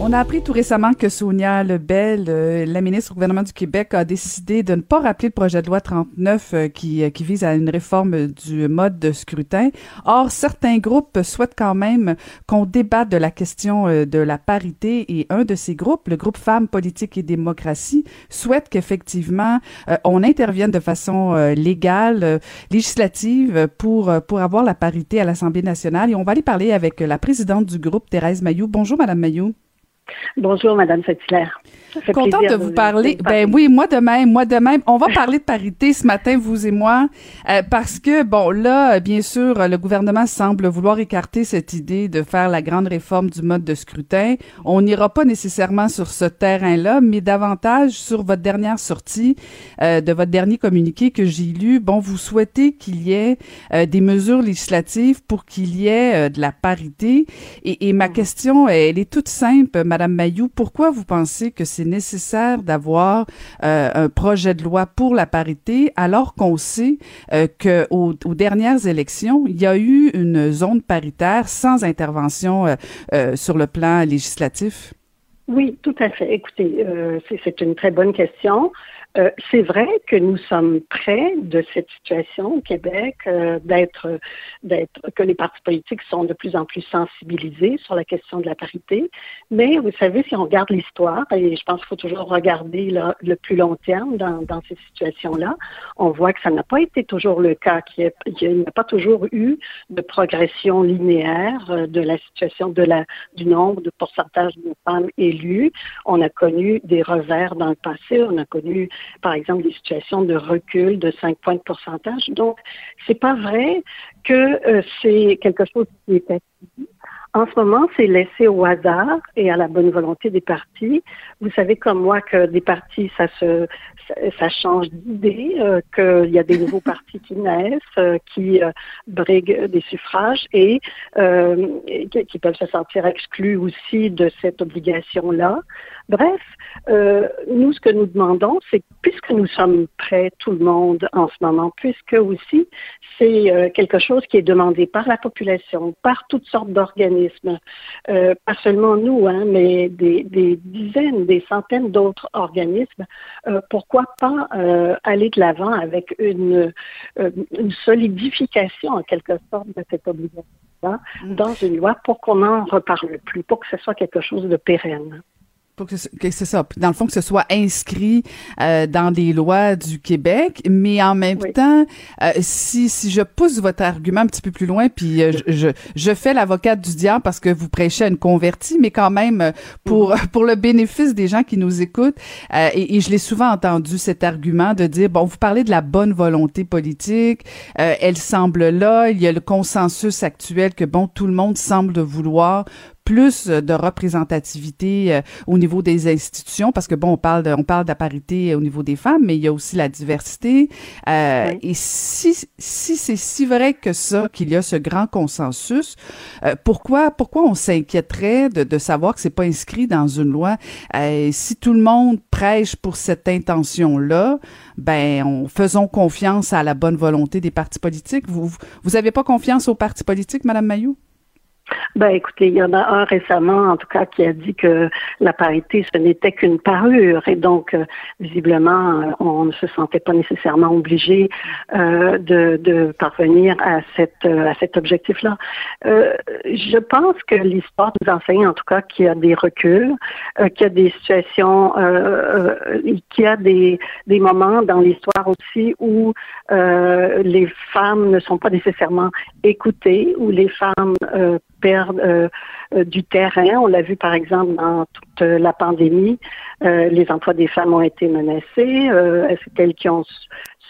On a appris tout récemment que Sonia Lebel, euh, la ministre au gouvernement du Québec, a décidé de ne pas rappeler le projet de loi 39 euh, qui, euh, qui vise à une réforme du mode de scrutin. Or, certains groupes souhaitent quand même qu'on débatte de la question de la parité et un de ces groupes, le groupe Femmes, Politique et Démocratie, souhaite qu'effectivement on intervienne de façon légale, législative pour, pour avoir la parité à l'Assemblée nationale. Et on va aller parler avec la présidente du groupe, Thérèse Mayou. Bonjour, Madame Mayou. Bonjour, Madame Saint-Hilaire. Contente de vous parler. Ben oui, moi de même, moi de même. On va parler de parité ce matin, vous et moi, euh, parce que bon, là, bien sûr, le gouvernement semble vouloir écarter cette idée de faire la grande réforme du mode de scrutin. On n'ira pas nécessairement sur ce terrain-là, mais davantage sur votre dernière sortie, euh, de votre dernier communiqué que j'ai lu. Bon, vous souhaitez qu'il y ait euh, des mesures législatives pour qu'il y ait de la parité. Et, et ma mm. question, elle est toute simple, Madame Mayou. Pourquoi vous pensez que c'est nécessaire d'avoir euh, un projet de loi pour la parité alors qu'on sait euh, que aux, dernières élections, il y a eu une zone paritaire sans intervention euh, sur le plan législatif? Oui, tout à fait. Écoutez, c'est une très bonne question. Euh, c'est vrai que nous sommes près de cette situation au Québec, euh, d'être, d'être, que les partis politiques sont de plus en plus sensibilisés sur la question de la parité. Mais vous savez, si on regarde l'histoire, et je pense qu'il faut toujours regarder le plus long terme dans, dans ces situations-là, on voit que ça n'a pas été toujours le cas, qu'il n'y a, pas toujours eu de progression linéaire euh, de la situation de la, du nombre de pourcentage de femmes élues. On a connu des revers dans le passé, on a connu par exemple, des situations de recul de 5 points de pourcentage. Donc, c'est pas vrai que euh, c'est quelque chose qui est acquis. En ce moment, c'est laissé au hasard et à la bonne volonté des partis. Vous savez comme moi que des partis, ça se, ça, change d'idée, euh, qu'il y a des nouveaux partis qui naissent, euh, qui briguent des suffrages et, qui peuvent se sentir exclus aussi de cette obligation-là. Bref, nous, ce que nous demandons, c'est puisque nous sommes prêts, tout le monde, en ce moment, puisque aussi c'est quelque chose qui est demandé par la population, par toutes sortes d'organismes, pas seulement nous, hein, mais des, des, dizaines, des centaines d'autres organismes, pourquoi pourquoi pas euh, aller de l'avant avec une, euh, une, solidification en quelque sorte de cette obligation-là mm. dans une loi pour qu'on n'en reparle plus, pour que ce soit quelque chose de pérenne que, c'est ça, dans le fond que ce soit inscrit euh, dans des lois du Québec, mais en même temps, euh, si si je pousse votre argument un petit peu plus loin, puis euh, je, je, fais l'avocate du diable parce que vous prêchez à une convertie, mais quand même pour mhm. pour le bénéfice des gens qui nous écoutent, et, et, je l'ai souvent entendu cet argument de dire bon, vous parlez de la bonne volonté politique, elle semble là, il y a le consensus actuel que bon, tout le monde semble vouloir plus de représentativité euh, au niveau des institutions parce que bon on parle de, on parle de la parité au niveau des femmes mais il y a aussi la diversité. Euh, et si si c'est si vrai que ça qu'il y a ce grand consensus euh, pourquoi pourquoi on s'inquiéterait de, de savoir que c'est pas inscrit dans une loi? Si tout le monde prêche pour cette intention là ben on, faisons confiance à la bonne volonté des partis politiques. Vous vous avez pas confiance aux partis politiques madame Mayou? Ben, écoutez, il y en a un récemment, en tout cas, qui a dit que la parité, ce n'était qu'une parure. Et donc, euh, visiblement, euh, on ne se sentait pas nécessairement obligé euh, de, parvenir à cet objectif-là. je pense que l'histoire nous enseigne, en tout cas, qu'il y a des reculs, qu'il y a des situations, qu'il y a des, des moments dans l'histoire aussi où les femmes ne sont pas nécessairement écoutées, où les femmes euh, euh, du terrain. On l'a vu par exemple dans toute la pandémie. Euh, les emplois des femmes ont été menacés. C'est elles qui ont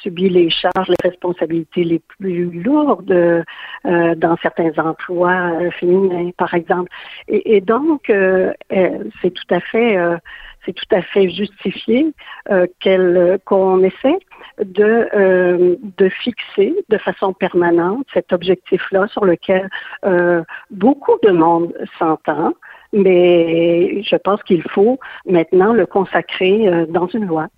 subi les charges, les responsabilités les plus lourdes dans certains emplois féminins, par exemple? Et donc, c'est tout à fait, c'est tout à fait justifié qu'elle qu'on essaie de, euh, de fixer de façon permanente cet objectif-là sur lequel euh, beaucoup de monde s'entend, mais je pense qu'il faut maintenant le consacrer euh, dans une loi.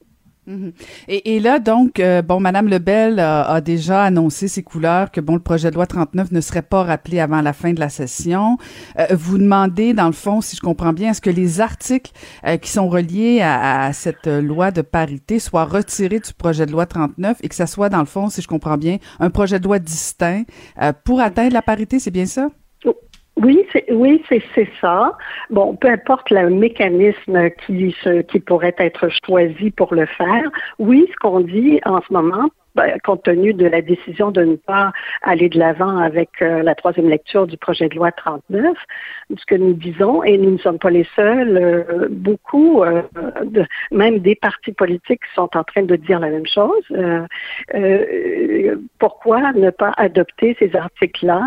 Mhm. Et, là, donc, euh, bon, Madame Lebel a, déjà annoncé ses couleurs que bon, le projet de loi 39 ne serait pas rappelé avant la fin de la session. Euh, vous demandez, dans le fond, si je comprends bien, est-ce que les articles euh, qui sont reliés à, cette loi de parité soient retirés du projet de loi 39 et que ça soit, dans le fond, si je comprends bien, un projet de loi distinct pour atteindre la parité, c'est bien ça? Oui, c'est oui, c'est ça. Bon, peu importe le mécanisme qui qui pourrait être choisi pour le faire. Oui, ce qu'on dit en ce moment, ben, compte tenu de la décision de ne pas aller de l'avant avec euh, la troisième lecture du projet de loi 39, ce que nous disons, et nous ne sommes pas les seuls, euh, beaucoup, euh, de, même des partis politiques sont en train de dire la même chose. pourquoi ne pas adopter ces articles-là,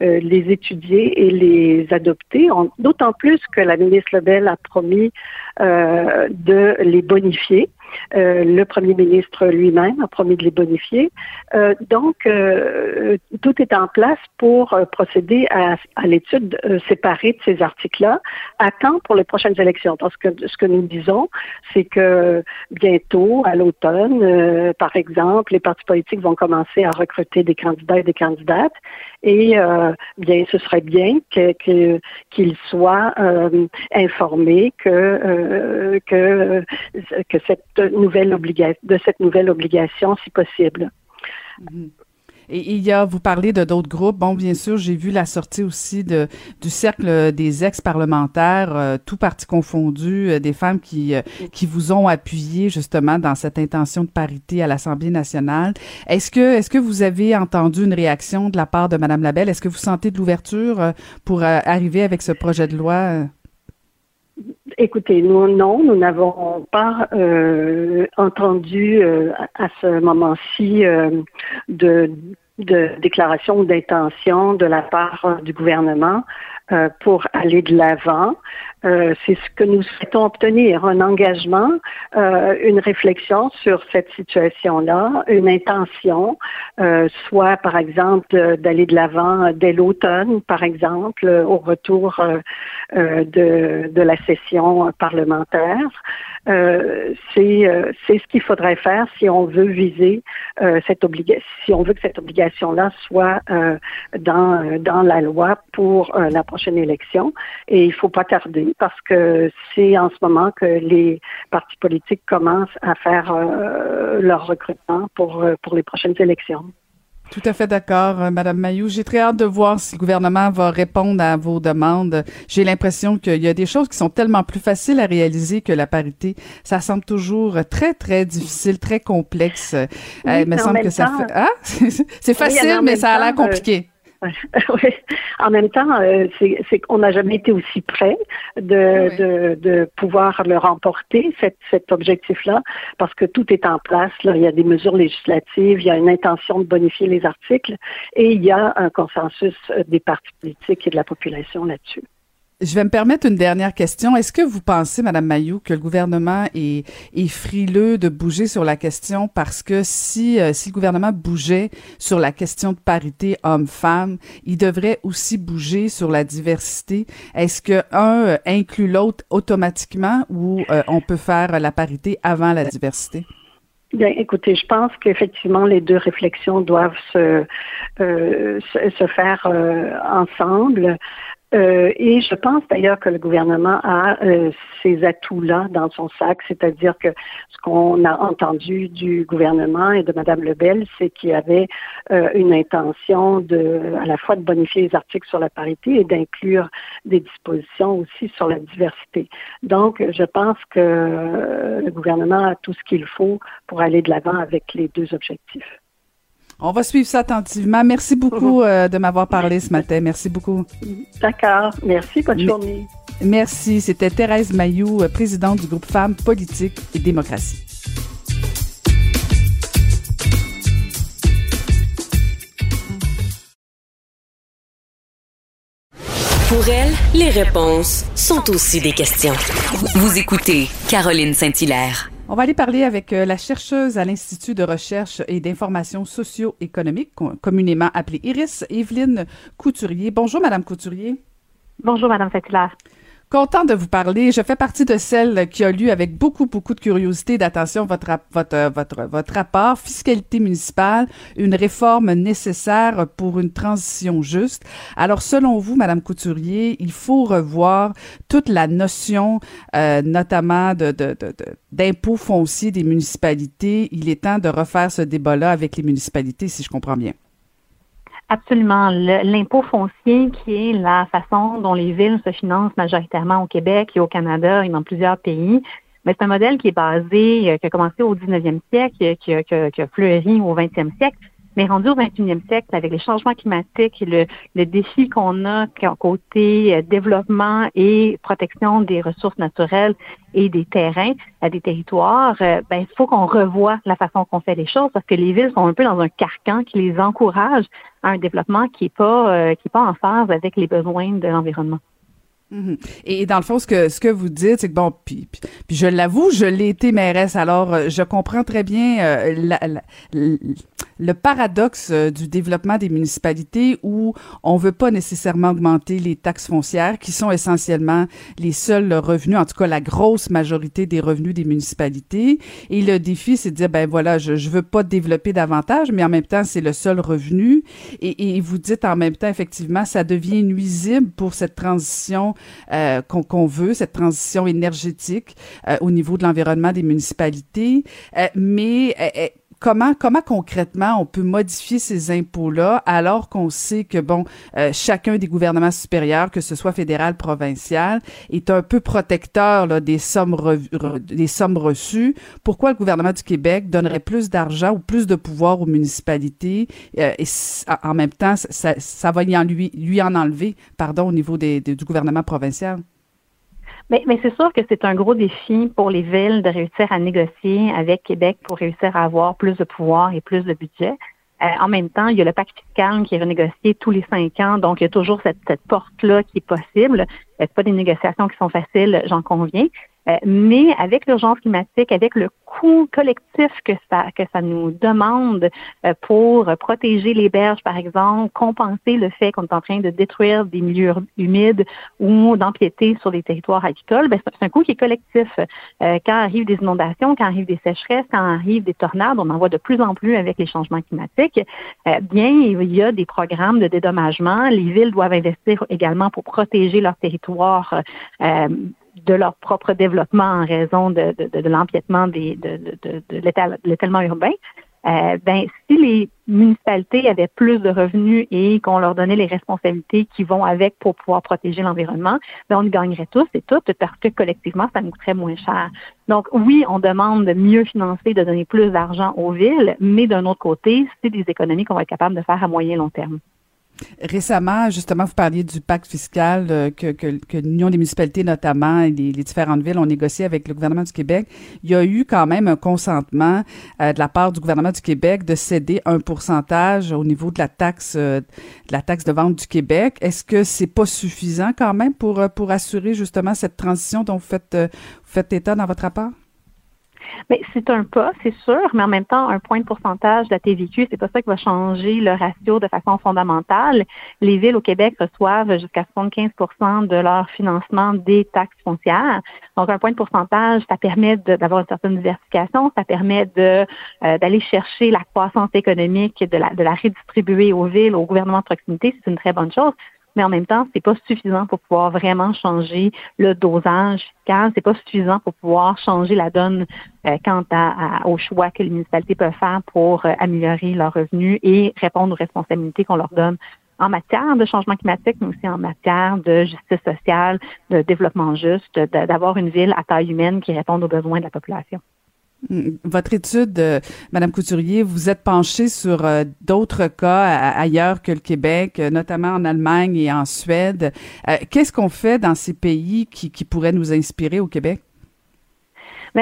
les étudier et les adopter, d'autant plus que la ministre Lebel a promis de les bonifier euh, le premier ministre lui-même a promis de les bonifier. Euh, donc, euh, tout est en place pour procéder à, l'étude séparée de ces articles-là à temps pour les prochaines élections. Parce que ce que nous disons, c'est que bientôt, à l'automne, par exemple, les partis politiques vont commencer à recruter des candidats et des candidates. Et bien, ce serait bien qu'ils soient informés que, que cette nouvelle de cette nouvelle obligation, si possible. Mhm. Et il y a, vous parlez de d'autres groupes. Bon, bien sûr, j'ai vu la sortie aussi de, du cercle des ex-parlementaires, euh, tout parti confondu, euh, des femmes qui, euh, qui vous ont appuyé justement dans cette intention de parité à l'Assemblée nationale. Est-ce que, est-ce que vous avez entendu une réaction de la part de Madame Labelle? Est-ce que vous sentez de l'ouverture pour arriver avec ce projet de loi? Écoutez, nous, non, nous n'avons pas euh, entendu euh, à ce moment-ci euh, de, de déclaration d'intention de la part du gouvernement pour aller de l'avant. Euh, c'est ce que nous souhaitons obtenir, un engagement, euh, une réflexion sur cette situation-là, une intention, euh, soit par exemple d'aller de l'avant dès l'automne, par exemple, au retour de, la session parlementaire. c'est ce qu'il faudrait faire si on veut viser cette obligation, si on veut que cette obligation-là soit dans dans la loi pour la prochaine élection. Et il faut pas tarder parce que c'est en ce moment que les partis politiques commencent à faire euh, leur recrutement pour, euh, pour les prochaines élections. Tout à fait d'accord, euh, Madame Mayou. J'ai très hâte de voir si le gouvernement va répondre à vos demandes. J'ai l'impression qu'il y a des choses qui sont tellement plus faciles à réaliser que la parité. Ça semble toujours très, très difficile, très complexe. il me semble que ça fait... Ah? c'est facile, mais ça a l'air compliqué. oui. En même temps, euh, c'est qu'on n'a jamais été aussi près de, de, de, pouvoir le remporter, cet, cet objectif-là, parce que tout est en place. Là. Il y a des mesures législatives, il y a une intention de bonifier les articles et il y a un consensus des partis politiques et de la population là-dessus. Je vais me permettre une dernière question. Est-ce que vous pensez, Madame Mayou, que le gouvernement est, est frileux de bouger sur la question parce que si, euh, si le gouvernement bougeait sur la question de parité homme-femme, il devrait aussi bouger sur la diversité? Est-ce que un euh, inclut l'autre automatiquement ou euh, on peut faire la parité avant la diversité? Bien, écoutez, je pense qu'effectivement les deux réflexions doivent se, se, se, faire ensemble. Euh, et je pense d'ailleurs que le gouvernement a euh, ces atouts-là dans son sac, c'est-à-dire que ce qu'on a entendu du gouvernement et de Mme Lebel, c'est qu'il y avait euh, une intention de, à la fois de bonifier les articles sur la parité et d'inclure des dispositions aussi sur la diversité. Donc, je pense que le gouvernement a tout ce qu'il faut pour aller de l'avant avec les deux objectifs. On va suivre ça attentivement. Merci beaucoup euh, de m'avoir parlé ce matin. Merci beaucoup. D'accord. Merci. Bonne journée. Merci. C'était Thérèse Mayou, euh, présidente du groupe Femmes, Politique et Démocratie. Pour elle, les réponses sont aussi des questions. Vous écoutez Caroline Saint-Hilaire. On va aller parler avec euh, la chercheuse à l'Institut de recherche et d'information socio-économique, communément appelée IRIS, Evelyne Couturier. Bonjour, Madame Couturier. Bonjour, Madame Fatila. Content de vous parler. Je fais partie de celles qui a lu avec beaucoup, beaucoup de curiosité et d'attention votre, votre, votre, votre rapport Fiscalité municipale, une réforme nécessaire pour une transition juste. Alors, selon vous, Madame Couturier, il faut revoir toute la notion, euh, notamment de, de, de, d'impôts fonciers des municipalités. Il est temps de refaire ce débat-là avec les municipalités, si je comprends bien. Absolument. L'impôt foncier, qui est la façon dont les villes se financent majoritairement au Québec et au Canada et dans plusieurs pays, mais c'est un modèle qui est basé, euh, qui a commencé au 19e siècle, qui a, qui a fleuri au 20e siècle, mais rendu au 21e siècle, avec les changements climatiques et le, défi qu'on a côté euh, développement et protection des ressources naturelles et des terrains, des territoires, euh, ben, il faut qu'on revoie la façon qu'on fait les choses parce que les villes sont un peu dans un carcan qui les encourage à un développement qui n'est pas, euh, pas en phase avec les besoins de l'environnement. Mhm. Et dans le fond, ce que ce que vous dites, c'est que bon, puis, je l'avoue, je l'ai été mairesse, alors je comprends très bien la, le paradoxe euh, du développement des municipalités où on veut pas nécessairement augmenter les taxes foncières, qui sont essentiellement les seuls revenus, en tout cas la grosse majorité des revenus des municipalités. Et le défi, c'est de dire ben voilà, je je veux pas développer davantage, mais en même temps, c'est le seul revenu. Et, et vous dites en même temps, effectivement, ça devient nuisible pour cette transition euh, qu'on veut, cette transition énergétique euh, au niveau de l'environnement des municipalités. Euh, mais comment concrètement on peut modifier ces impôts-là alors qu'on sait que bon chacun des gouvernements supérieurs, que ce soit fédéral, provincial, est un peu protecteur des sommes reçues? Pourquoi le gouvernement du Québec donnerait plus d'argent ou plus de pouvoir aux municipalités et en même temps ça, ça va lui lui en enlever pardon au niveau du gouvernement provincial? Mais, c'est sûr que c'est un gros défi pour les villes de réussir à négocier avec Québec pour réussir à avoir plus de pouvoir et plus de budget. Euh, en même temps, il y a le pacte fiscal qui est renégocié tous les cinq ans, donc il y a toujours cette, porte-là qui est possible. Ce pas des négociations qui sont faciles, j'en conviens. Euh, mais avec l'urgence climatique, avec le coût collectif que ça que ça nous demande euh, pour protéger les berges, par exemple, compenser le fait qu'on est en train de détruire des milieux humides ou d'empiéter sur des territoires agricoles, ben, c'est un coût qui est collectif. Euh, quand arrivent des inondations, quand arrivent des sécheresses, quand arrivent des tornades, on en voit de plus en plus avec les changements climatiques. bien, il y a des programmes de dédommagement. Les villes doivent investir également pour protéger leur territoire de leur propre développement en raison de, de, de l'empiètement de, de, de l'étalement urbain, euh, ben, si les municipalités avaient plus de revenus et qu'on leur donnait les responsabilités qui vont avec pour pouvoir protéger l'environnement, ben, on y gagnerait tous et toutes parce que collectivement, ça nous coûterait moins cher. Donc oui, on demande de mieux financer, de donner plus d'argent aux villes, mais d'un autre côté, c'est des économies qu'on va être capable de faire à moyen et long terme. Récemment, justement, vous parliez du pacte fiscal euh, que, l'Union des municipalités, notamment, et les, différentes villes ont négocié avec le gouvernement du Québec. Il y a eu quand même un consentement euh, de la part du gouvernement du Québec de céder un pourcentage au niveau de la taxe euh, de la taxe de vente du Québec. Est-ce que c'est pas suffisant quand même pour pour assurer justement cette transition dont vous faites vous faites état dans votre rapport? Mais c'est un pas, c'est sûr, mais en même temps, un point de pourcentage de la TVQ, c'est pas ça qui va changer le ratio de façon fondamentale. Les villes au Québec reçoivent jusqu'à 75% de leur financement des taxes foncières. Donc, un point de pourcentage, ça permet d'avoir une certaine diversification, ça permet euh, d'aller chercher la croissance économique, de la, de la redistribuer aux villes, au gouvernement de proximité. C'est une très bonne chose mais en même temps, c'est pas suffisant pour pouvoir vraiment changer le dosage fiscal. C'est pas suffisant pour pouvoir changer la donne euh, quant à, au choix que les municipalités peuvent faire pour euh, améliorer leurs revenus et répondre aux responsabilités qu'on leur donne en matière de changement climatique, mais aussi en matière de justice sociale, de développement juste, d'avoir une ville à taille humaine qui réponde aux besoins de la population. Mm, votre étude, euh, Madame Couturier, vous êtes penchée sur euh, d'autres cas ailleurs que le Québec, euh, notamment en Allemagne et en Suède. Qu'est-ce qu'on fait dans ces pays qui pourraient nous inspirer au Québec?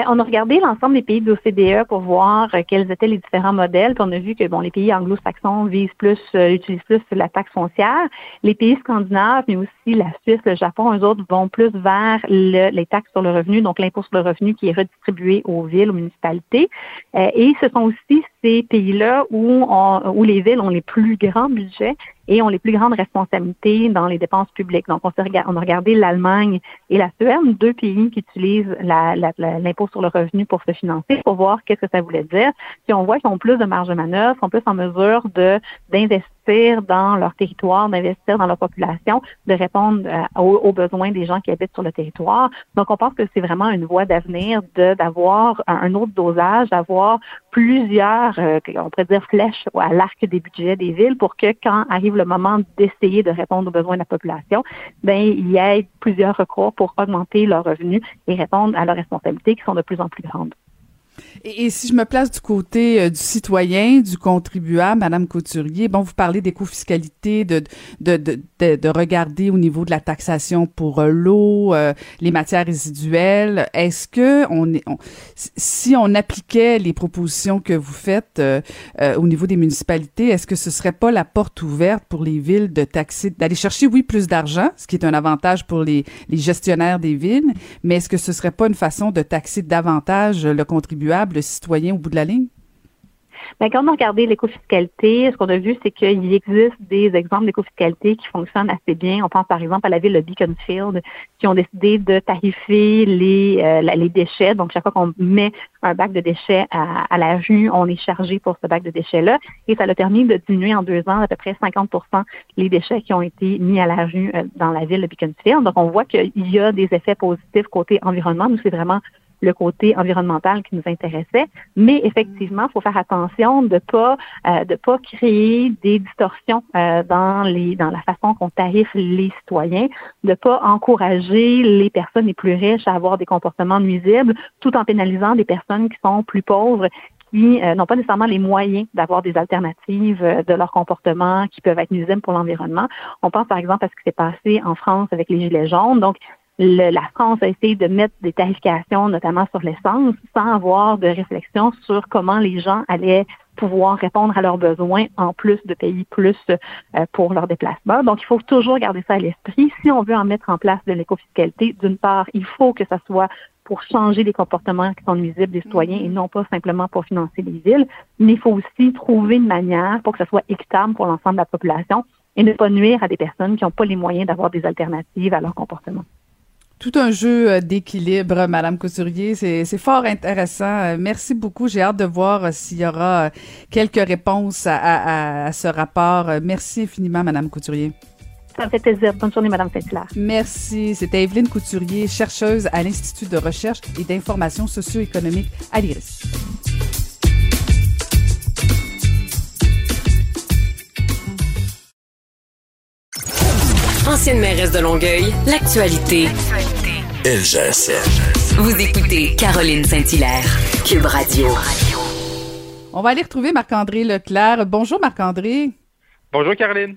On a regardé l'ensemble des pays de l'OCDE pour voir euh, quels étaient les différents modèles. On a vu que bon, les pays anglo-saxons visent plus, euh, utilisent plus la taxe foncière. Les pays scandinaves, mais aussi la Suisse, le Japon, eux autres vont plus vers les taxes sur le revenu, donc l'impôt sur le revenu qui est redistribué aux villes, aux municipalités. Euh, et ce sont aussi ces pays-là où les villes ont les plus grands budgets et ont les plus grandes responsabilités dans les dépenses publiques. Donc, on, on a regardé l'Allemagne et la Suède, deux pays qui utilisent l'impôt sur le revenu pour se financer, pour voir qu'est-ce que ça voulait dire. Puis on voit qu'ils ont plus de marge de manœuvre, sont plus en mesure de d'investir dans leur territoire, d'investir dans leur population, de répondre euh, aux, besoins des gens qui habitent sur le territoire. Donc, on pense que c'est vraiment une voie d'avenir d'avoir un, autre dosage, d'avoir plusieurs, euh, on pourrait dire flèches à l'arc des budgets des villes pour que quand arrive le moment d'essayer de répondre aux besoins de la population, ben il y ait plusieurs recours pour augmenter leurs revenus et répondre à leurs responsabilités qui sont de plus en plus grandes. Et, si je me place du côté euh, du citoyen, du contribuable, Madame Couturier, bon, vous parlez d'éco-fiscalité, de de, de, de, regarder au niveau de la taxation pour euh, l'eau, euh, les matières résiduelles. Est-ce que on, est, si on appliquait les propositions que vous faites au niveau des municipalités, est-ce que ce serait pas la porte ouverte pour les villes de taxer, d'aller chercher, oui, plus d'argent, ce qui est un avantage pour les, les gestionnaires des villes, mais est-ce que ce serait pas une façon de taxer davantage le contribuable citoyen au bout de la ligne? Bien, quand on a regardé l'écofiscalité, ce qu'on a vu, c'est qu'il existe des exemples d'écofiscalité qui fonctionnent assez bien. On pense par exemple à la ville de Beaconsfield, qui ont décidé de tarifer les, euh, les déchets. Donc, chaque fois qu'on met un bac de déchets à, la rue, on est chargé pour ce bac de déchets-là. Et ça a permis de diminuer en deux ans à peu près 50% les déchets qui ont été mis à la rue euh, dans la ville de Beaconsfield. Donc, on voit qu'il y a des effets positifs côté environnement. Nous, c'est vraiment le côté environnemental qui nous intéressait, mais effectivement, il faut faire attention de pas euh, de pas créer des distorsions euh, dans les dans la façon qu'on tarife les citoyens, de pas encourager les personnes les plus riches à avoir des comportements nuisibles, tout en pénalisant des personnes qui sont plus pauvres qui euh, n'ont pas nécessairement les moyens d'avoir des alternatives de leur comportement qui peuvent être nuisibles pour l'environnement. On pense par exemple à ce qui s'est passé en France avec les Gilets jaunes. Donc, la France a essayé de mettre des tarifications, notamment sur l'essence, sans avoir de réflexion sur comment les gens allaient pouvoir répondre à leurs besoins en plus de payer plus euh, pour leur déplacement. Donc, il faut toujours garder ça à l'esprit. Si on veut en mettre en place de l'écofiscalité, d'une part, il faut que ça soit pour changer les comportements qui sont nuisibles des citoyens et non pas simplement pour financer les villes, mais il faut aussi trouver une manière pour que ça soit équitable pour l'ensemble de la population et ne pas nuire à des personnes qui n'ont pas les moyens d'avoir des alternatives à leur comportement tout un jeu euh, d'équilibre, Madame Couturier. C'est fort intéressant. Euh, merci beaucoup. J'ai hâte de voir euh, s'il y aura quelques réponses à, ce rapport. Merci infiniment, Madame Couturier. Ça fait plaisir. Bonne journée, Madame Saint-Hilaire. Merci. C'était Evelyne Couturier, chercheuse à l'Institut de recherche et d'information socio-économique à l'IRIS. Ancienne mairesse de Longueuil, l'actualité. LGSN. Vous écoutez Caroline Saint-Hilaire, Cube Radio. On va aller retrouver Marc-André Leclerc. Bonjour Marc-André. Bonjour Caroline.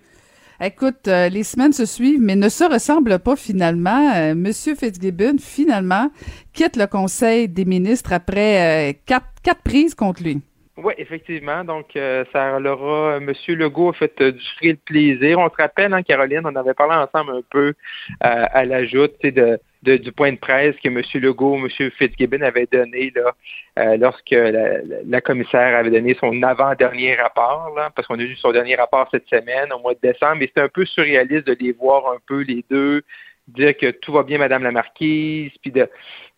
Écoute, euh, les semaines se suivent, mais ne se ressemblent pas finalement. Euh, Monsieur Fitzgibbon, finalement, quitte le Conseil des ministres après euh, quatre, quatre prises contre lui. Oui, effectivement. Donc, euh, ça l'aura. M. Legault a fait euh, du de plaisir. On se rappelle, hein, Caroline, on avait parlé ensemble un peu euh, à l'ajout de, de, du point de presse que M. Legault, M. Fitzgibbon avait donné là, lorsque la, commissaire avait donné son avant-dernier rapport, là, parce qu'on a eu son dernier rapport cette semaine, au mois de décembre, et c'était un peu surréaliste de les voir un peu les deux dire que tout va bien, Madame la Marquise, puis de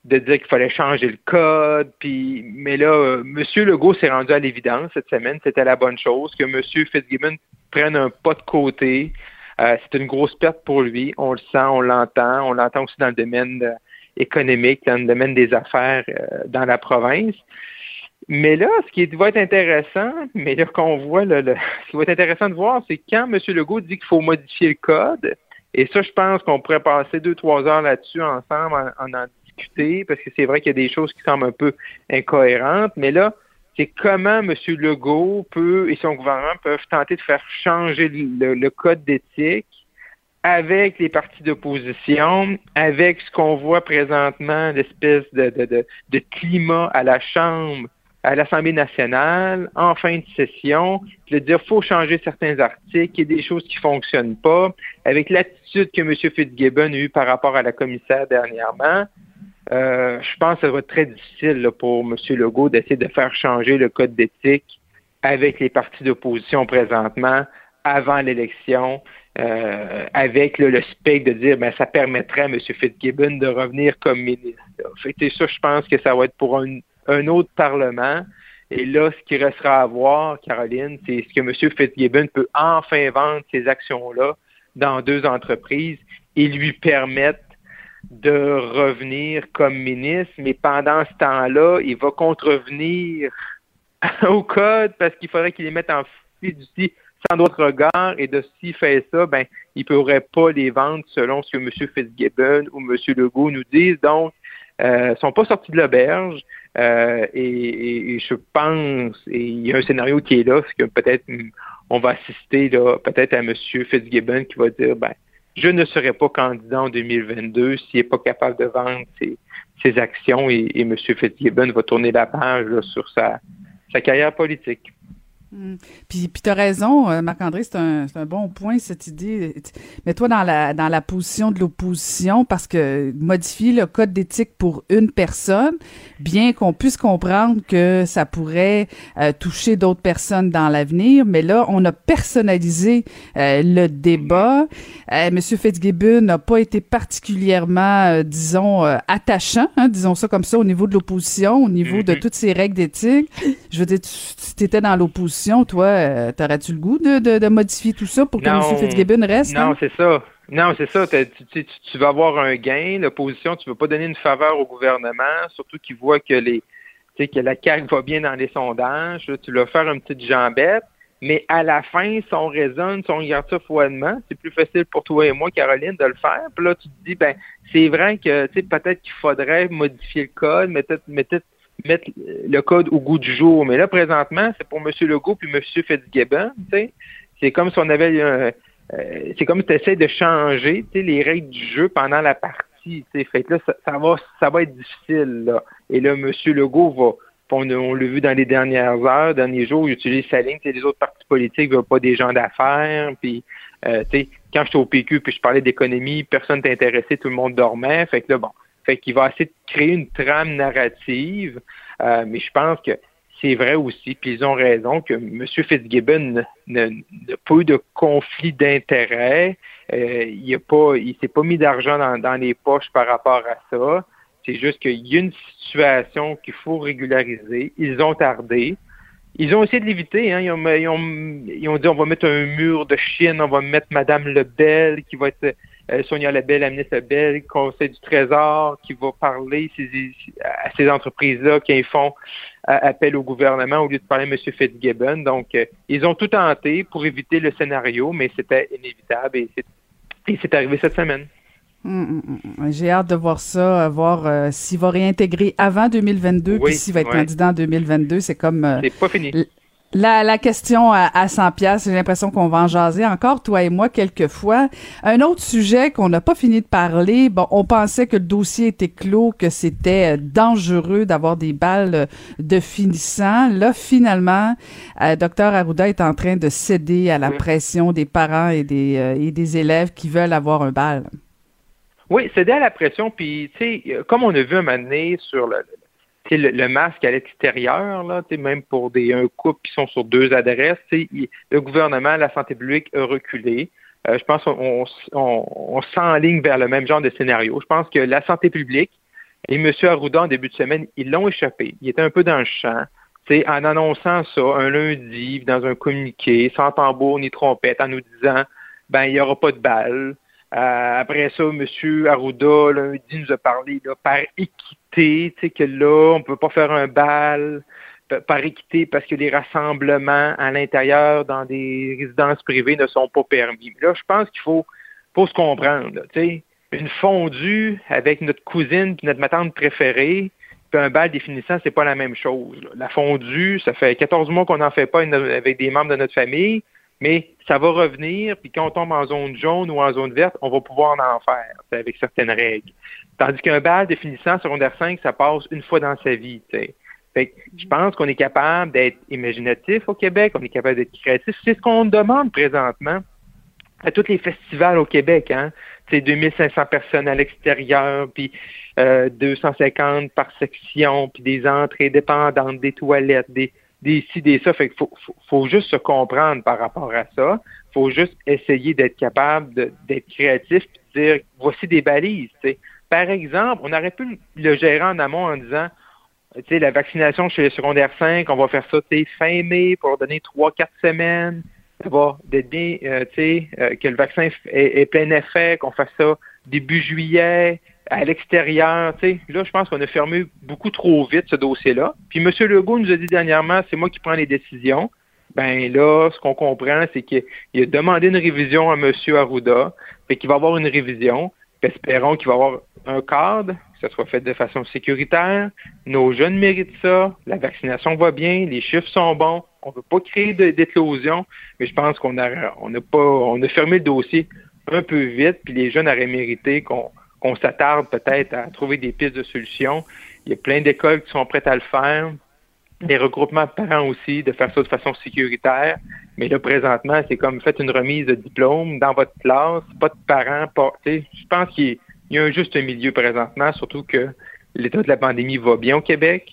de dire qu'il fallait changer le code. Puis, mais là, euh, M. Legault s'est rendu à l'évidence cette semaine, c'était la bonne chose, que M. Fitzgibbon prenne un pas de côté. Euh, c'est une grosse perte pour lui. On le sent, on l'entend. On l'entend aussi dans le domaine euh, économique, dans le domaine des affaires dans la province. Mais là, ce qui va être intéressant, mais là qu'on voit, le, ce qui va être intéressant de voir, c'est quand M. Legault dit qu'il faut modifier le code, et ça, je pense qu'on pourrait passer deux, trois heures là-dessus ensemble en en, en parce que c'est vrai qu'il y a des choses qui semblent un peu incohérentes, mais là, c'est comment M. Legault peut et son gouvernement peuvent tenter de faire changer le, code d'éthique avec les partis d'opposition, avec ce qu'on voit présentement, l'espèce de, climat à la Chambre, à l'Assemblée nationale, en fin de session, de dire faut changer certains articles, il y a des choses qui fonctionnent pas, avec l'attitude que M. Fitzgibbon a eue par rapport à la commissaire dernièrement. Euh, je pense que ça va être très difficile pour M. Legault d'essayer de faire changer le code d'éthique avec les partis d'opposition présentement avant l'élection, euh, avec le spectre de dire ben ça permettrait à M. Fitzgibbon de revenir comme ministre. Ça, je pense que ça va être pour un, un autre Parlement. Et là, ce qui restera à voir, Caroline, c'est ce que M. Fitzgibbon peut enfin vendre ces actions-là dans deux entreprises et lui permettre de revenir comme ministre, mais pendant ce temps-là, il va contrevenir au code parce qu'il faudrait qu'il les mette en fiducie sans d'autres regard et de s'il fait ça, ben, il ne pourrait pas les vendre selon ce que M. Fitzgibbon ou M. Legault nous disent. Donc, euh, sont pas sortis de l'auberge. Euh, et, je pense, et il y a un scénario qui est là, c'est que peut-être on va assister là, peut-être à M. Fitzgibbon qui va dire ben, je ne serai pas candidat en 2022 s'il n'est pas capable de vendre ses, actions et, M. Fitzgibbon va tourner la page sur sa carrière politique. Hmm. Puis, puis tu as raison, euh, Marc-André, c'est un, un, bon point, cette idée. Mets-toi dans la, dans la position de l'opposition parce que modifier le code d'éthique pour une personne, bien qu'on puisse comprendre que ça pourrait euh, toucher d'autres personnes dans l'avenir, mais là, on a personnalisé euh, le débat. Monsieur Fitzgibbon n'a pas été particulièrement, disons, attachant, hein, disons ça comme ça, au niveau de l'opposition, au niveau de mm-hmm. toutes ces règles d'éthique. Je veux dire, tu étais dans l'opposition toi, euh, t'aurais-tu le goût de, modifier tout ça pour que M. Fitzgibbon reste? Non, hein? c'est ça. Non, c'est ça. Tu, vas avoir un gain. L'opposition, tu ne veux pas donner une faveur au gouvernement, surtout qu'il voit que les que la CAQ va bien dans les sondages. tu vas faire une petite jambette. Mais à la fin, si on raisonne, si on regarde ça froidement, c'est plus facile pour toi et moi, Caroline, de le faire. Puis là, tu te dis, ben, c'est vrai que peut-être qu'il faudrait modifier le code, mais peut-être mettre le code au goût du jour. Mais là, présentement, c'est pour M. Legault puis M. Fitzgibbon. C'est comme si on avait euh, c'est comme si tu essaies de changer les règles du jeu pendant la partie. Fait là, ça, va ça va être difficile. Là. Et là, M. Legault va. On, l'a vu dans les dernières heures, derniers jours, il utilise sa ligne. Les autres partis politiques ne veulent pas des gens d'affaires. Puis, euh, quand j'étais au PQ puis je parlais d'économie, personne intéressé, tout le monde dormait. Fait que là, bon, fait qu'il va essayer de créer une trame narrative, euh, mais je pense que c'est vrai aussi, puis ils ont raison, que M. Fitzgibbon n'a pas eu de conflit d'intérêt. Euh, il ne s'est pas mis d'argent dans, les poches par rapport à ça. C'est juste qu'il y a une situation qu'il faut régulariser. Ils ont tardé. Ils ont essayé de l'éviter. Hein. Ils, ont, ils, ont, ils, ont, dit on va mettre un mur de Chine, on va mettre Mme Lebel qui va être euh, Sonia Lebel, la ministre Lebel, Conseil du Trésor, qui va parler à ces entreprises-là qui font euh, appel au gouvernement au lieu de parler à M. Fitzgibbon. Donc, euh, ils ont tout tenté pour éviter le scénario, mais c'était inévitable et c'est arrivé cette semaine. Hum, hum, hum, J'ai hâte de voir ça, voir s'il va réintégrer avant 2022, puis s'il va être candidat en 2022. C'est comme. c'est pas fini. La, la question à, à 100 pièces, j'ai l'impression qu'on va en jaser encore, toi et moi, quelquefois. Un autre sujet qu'on n'a pas fini de parler, bon, on pensait que le dossier était clos, que c'était euh, dangereux d'avoir des balles euh, de finissant. Là, finalement, euh, Dr Arruda est en train de céder à la pression des parents et des, euh, et des élèves qui veulent avoir un bal. Oui, céder à la pression, puis, tu sais, comme on a vu un moment donné sur le, le, masque à l'extérieur, là, même pour des un couple qui sont sur deux adresses, le gouvernement, la santé publique a reculé. Euh, je pense qu'on on, s'enligne vers le même genre de scénario. Je pense que la santé publique et M. Arruda, en début de semaine, ils l'ont échappé. Il était un peu dans le champ. en annonçant ça un lundi, dans un communiqué, sans tambour ni trompette, en nous disant ben il n'y aura pas de balles. Euh, après ça, M. Arruda, lundi, nous a parlé là, par équité tu sais, que là, on ne peut pas faire un bal par équité parce que les rassemblements à l'intérieur dans des résidences privées ne sont pas permis. Là, je pense qu'il faut, faut se comprendre. Tu sais, une fondue avec notre cousine puis notre matante préférée, puis un bal définissant, c'est pas la même chose. La fondue, ça fait 14 mois qu'on n'en fait pas avec des membres de notre famille, mais ça va revenir, puis quand on tombe en zone jaune ou en zone verte, on va pouvoir en faire avec certaines règles. Tandis qu'un bal définissant secondaire 5, ça passe une fois dans sa vie. Fait je pense qu'on est capable d'être imaginatif au Québec, on est capable d'être créatif. C'est ce qu'on demande présentement à tous les festivals au Québec. Hein? C'est 2500 personnes à l'extérieur, puis euh, 250 par section, puis des entrées dépendantes, des toilettes, des, des ci, des ça. Fait qu'il faut, faut, juste se comprendre par rapport à ça. faut juste essayer d'être capable d'être créatif et de dire voici des balises. Par exemple, on aurait pu le gérer en amont en disant tu sais, la vaccination chez les secondaires 5, on va faire ça, fin mai pour donner 3-4 semaines. Ça va d'être bien, euh, euh, que le vaccin ait, plein effet, qu'on fasse ça début juillet, à l'extérieur, tu sais. Là, je pense qu'on a fermé beaucoup trop vite ce dossier-là. Puis M. Legault nous a dit dernièrement, c'est moi qui prends les décisions. Ben là, ce qu'on comprend, c'est qu'il a demandé une révision à M. Arruda, fait qu'il va avoir une révision. espérons qu'il va avoir un cadre, que ce soit fait de façon sécuritaire. Nos jeunes méritent ça. La vaccination va bien, les chiffres sont bons. On ne veut pas créer d'éclosion, mais je pense qu'on a, on pas, on a fermé le dossier un peu vite, puis les jeunes auraient mérité qu'on qu'on s'attarde peut-être à trouver des pistes de solutions. Il y a plein d'écoles qui sont prêtes à le faire. Des regroupements de parents aussi, de faire ça de façon sécuritaire. Mais là, présentement, c'est comme faites une remise de diplôme dans votre classe, pas de parents. Pas, je pense qu'il y a un juste milieu présentement, surtout que l'état de la pandémie va bien au Québec.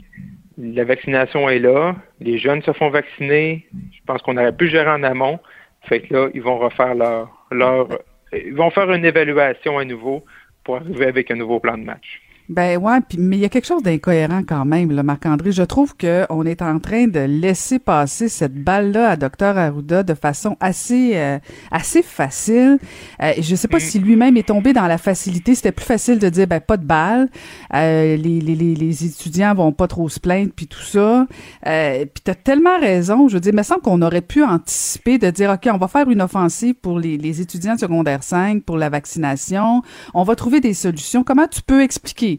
La vaccination est là. Les jeunes se font vacciner. Je pense qu'on aurait pu gérer en amont. Fait que là, ils vont refaire leur, leur ils vont faire une évaluation à nouveau pour arriver avec un nouveau plan de match. Ben ouais, puis mais il y a quelque chose d'incohérent quand même, là, Marc-André. Je trouve que on est en train de laisser passer cette balle-là à Dr Arruda de façon assez euh, assez facile. Euh, je sais pas mm. si lui-même est tombé dans la facilité. C'était plus facile de dire ben pas de balle, euh, les, les, les, étudiants vont pas trop se plaindre puis tout ça. Euh, puis t'as tellement raison. Je veux dire, il me semble qu'on aurait pu anticiper de dire ok, on va faire une offensive pour les, les étudiants de secondaire 5 pour la vaccination. On va trouver des solutions. Comment tu peux expliquer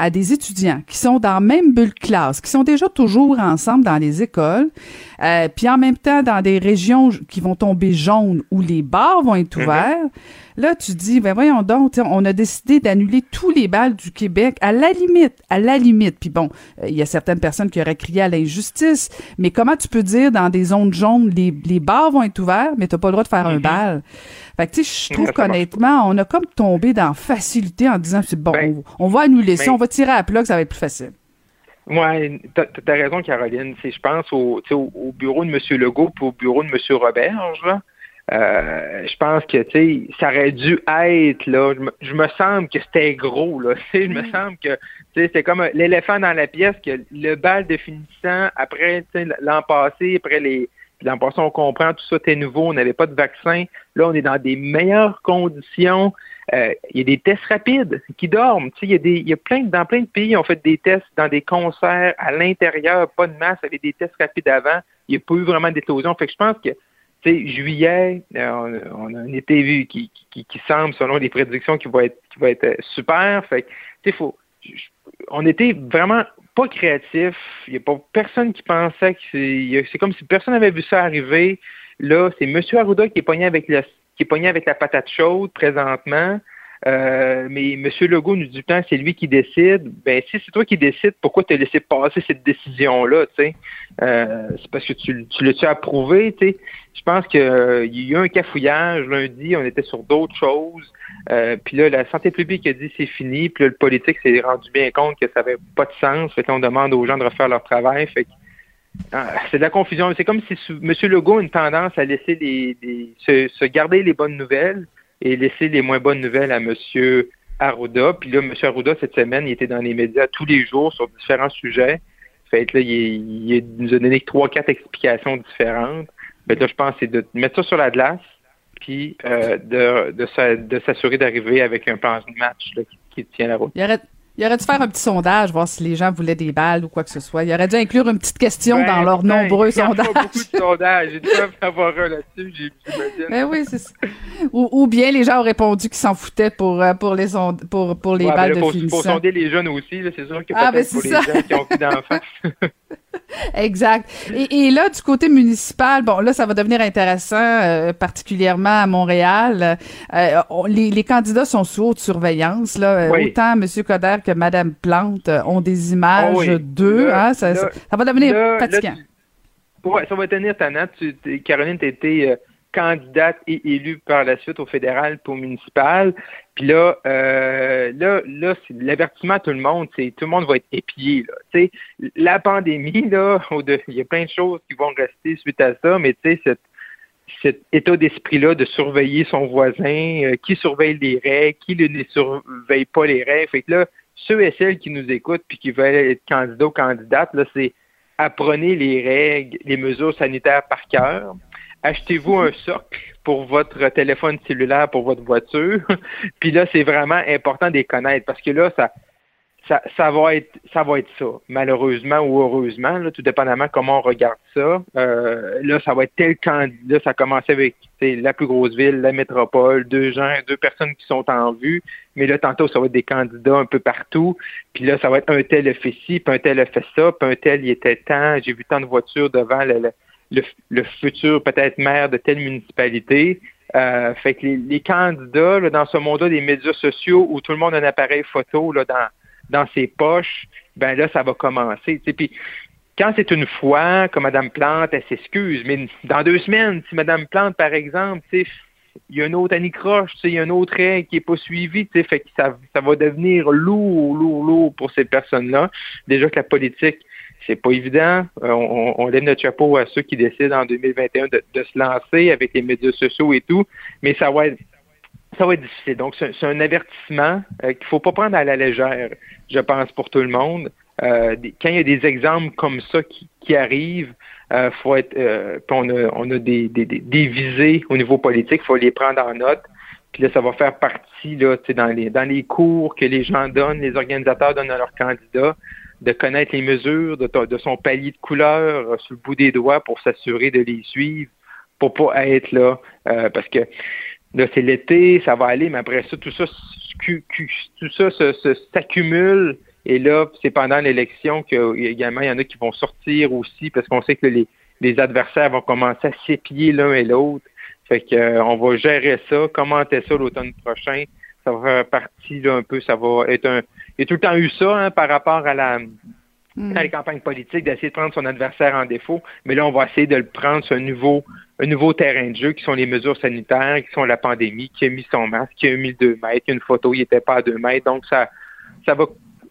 à des étudiants qui sont dans la même bulle classe, qui sont déjà toujours ensemble dans les écoles, euh, puis en même temps dans des régions qui vont tomber jaunes où les bars vont être mhm. ouverts. Là, tu dis, ben voyons donc, on a décidé d'annuler tous les balles du Québec à la limite, à la limite. Puis bon, euh, il y a certaines personnes qui auraient crié à l'injustice, mais comment tu peux dire dans des zones jaunes, les, les bars vont être ouverts, mais tu n'as pas le droit de faire un mhm. bal? Fait que, tu sais, je trouve qu'honnêtement, on a comme tombé dans facilité en disant, c'est bon, ben, on, va annuler ça, on va tirer à plat, que ça va être plus facile. Oui, tu as, raison, Caroline. Je pense au, au, bureau de M. Legault et au bureau de M. Roberge. Là. Euh, je pense que ça aurait dû être là. Je me, semble que c'était gros là. Je me mm. semble que c'est comme l'éléphant dans la pièce que le bal de finissant après l'an passé, après les l'an passé on comprend tout ça était nouveau, on n'avait pas de vaccin. Là on est dans des meilleures conditions. Euh, il y a des tests rapides qui dorment. Il y a y a plein dans plein de pays on fait des tests dans des concerts à l'intérieur, pas de masse, avec des tests rapides avant. Il n'y a pas eu vraiment d'éclosion. Fait que je pense que juillet, euh, on, a un été vu qui, qui, semble, selon les prédictions, qui va être, qui va être euh, super. Fait tu faut, on était vraiment pas créatif. Il n'y a pas personne qui pensait que c'est, comme si personne n'avait vu ça arriver. Là, c'est M. Arruda qui est pogné avec la, qui est pogné avec la patate chaude présentement. Euh, mais M. Legault nous dit temps, c'est lui qui décide. Ben, si c'est toi qui décides, pourquoi tu as laissé passer cette décision-là, tu? Euh, c'est parce que tu, tu l'as-tu approuvé, tu sais? Je pense qu'il euh, y a eu un cafouillage lundi, on était sur d'autres choses. puis là, la santé publique a dit c'est fini, puis là, le politique s'est rendu bien compte que ça n'avait pas de sens. Fait qu'on demande aux gens de refaire leur travail. Fait ah, c'est de la confusion. C'est comme si M. Legault a une tendance à laisser les, se garder les bonnes nouvelles, et laisser les moins bonnes nouvelles à M. Arruda. Puis là, M. Arruda, cette semaine, il était dans les médias tous les jours sur différents sujets. Fait là, il, nous a donné trois, quatre explications différentes. Fait là, je pense c'est de mettre ça sur la glace, puis euh, de, de, s'assurer d'arriver avec un plan de match qui, tient la route. Aurait dû faire un petit sondage, voir si les gens voulaient des balles ou quoi que ce soit. Il aurait dû inclure une petite question ben, dans leurs ben, nombreux sondages. Il y a beaucoup de sondages. J'ai dû avoir un là-dessus. Ben oui, c'est ça. Ou, bien les gens ont répondu qu'ils s'en foutaient pour, euh, pour les, pour, pour les balles de finition. Pour sonder les jeunes aussi, c'est sûr que ah, peut-être pour les gens qui ont plus d'enfants. exact. Et, là, du côté municipal, bon, là, ça va devenir intéressant, euh, particulièrement à Montréal. Euh, les, candidats sont sous haute surveillance. Là. Autant M. Coder que Mme Plante ont des images oh d'eux. Hein, ça, ça, va devenir fatigant. Oui, ça va tenir tannant. Caroline, tu étais candidate et élue par la suite au fédéral pour municipal. Puis là, euh, là, là, c'est l'avertissement à tout le monde, c'est tout le monde va être épié. Là. la pandémie, là, il y a plein de choses qui vont rester suite à ça, mais tu sais, cet état d'esprit-là de surveiller son voisin, euh, qui surveille les règles, qui ne surveille pas les règles. Fait que là, ceux et celles qui nous écoutent puis qui veulent être candidats ou candidates, là, c'est apprenez les règles, les mesures sanitaires par cœur. Achetez-vous un socle pour votre téléphone cellulaire, pour votre voiture? puis là, c'est vraiment important de les connaître parce que là, ça, ça, ça, va être ça va être ça, malheureusement ou heureusement, là, tout dépendamment comment on regarde ça. Euh, là, ça va être tel candidat. Ça a commencé avec la plus grosse ville, la métropole, deux gens, deux personnes qui sont en vue. Mais là, tantôt, ça va être des candidats un peu partout. Puis là, ça va être un tel a fait ci, puis un tel a fait ça, puis un tel il était temps. J'ai vu tant de voitures devant le, le, futur peut-être maire de telle municipalité. Euh, fait que les, candidats, là, dans ce monde-là des médias sociaux où tout le monde a un appareil photo là, dans dans ses poches, ben là, ça va commencer. Puis quand c'est une fois que Mme Plante, elle s'excuse, mais dans deux semaines, si Mme Plante, par exemple, il y a une autre anicroche, il y a une autre règle qui n'est pas suivie, fait que ça, ça va devenir lourd, lourd, lourd pour ces personnes-là. Déjà que la politique, c'est pas évident. Euh, on, on, lève notre chapeau à ceux qui décident en 2021 de, de se lancer avec les médias sociaux et tout, mais ça va être ça va être difficile. Donc, c'est un avertissement euh, qu'il ne faut pas prendre à la légère, je pense, pour tout le monde. Euh, quand il y a des exemples comme ça qui, qui arrivent, euh, faut être, euh, on a, on a des, des, des, visées au niveau politique, il faut les prendre en note. Puis là, ça va faire partie là, dans les dans les cours que les gens donnent, les organisateurs donnent à leurs candidats, de connaître les mesures de, de son palier de couleur euh, sur le bout des doigts pour s'assurer de les suivre, pour pas être là, euh, parce que Là, c'est l'été, ça va aller, mais après ça, tout ça, tout ça s'accumule. Et là, c'est pendant l'élection qu'également, il y en a qui vont sortir aussi parce qu'on sait que les, les adversaires vont commencer à s'épier l'un et l'autre. Fait que euh, on va gérer ça, commenter ça l'automne prochain. Ça va faire partie là, un peu, ça va être un. A tout le temps eu ça hein, par rapport à la mm. à les campagnes politiques, d'essayer de prendre son adversaire en défaut. Mais là, on va essayer de le prendre sur un nouveau un nouveau terrain de jeu qui sont les mesures sanitaires, qui sont la pandémie, qui a mis son masque, qui a mis deux mètres, une photo, il n'était pas à deux mètres. Donc, ça, ça va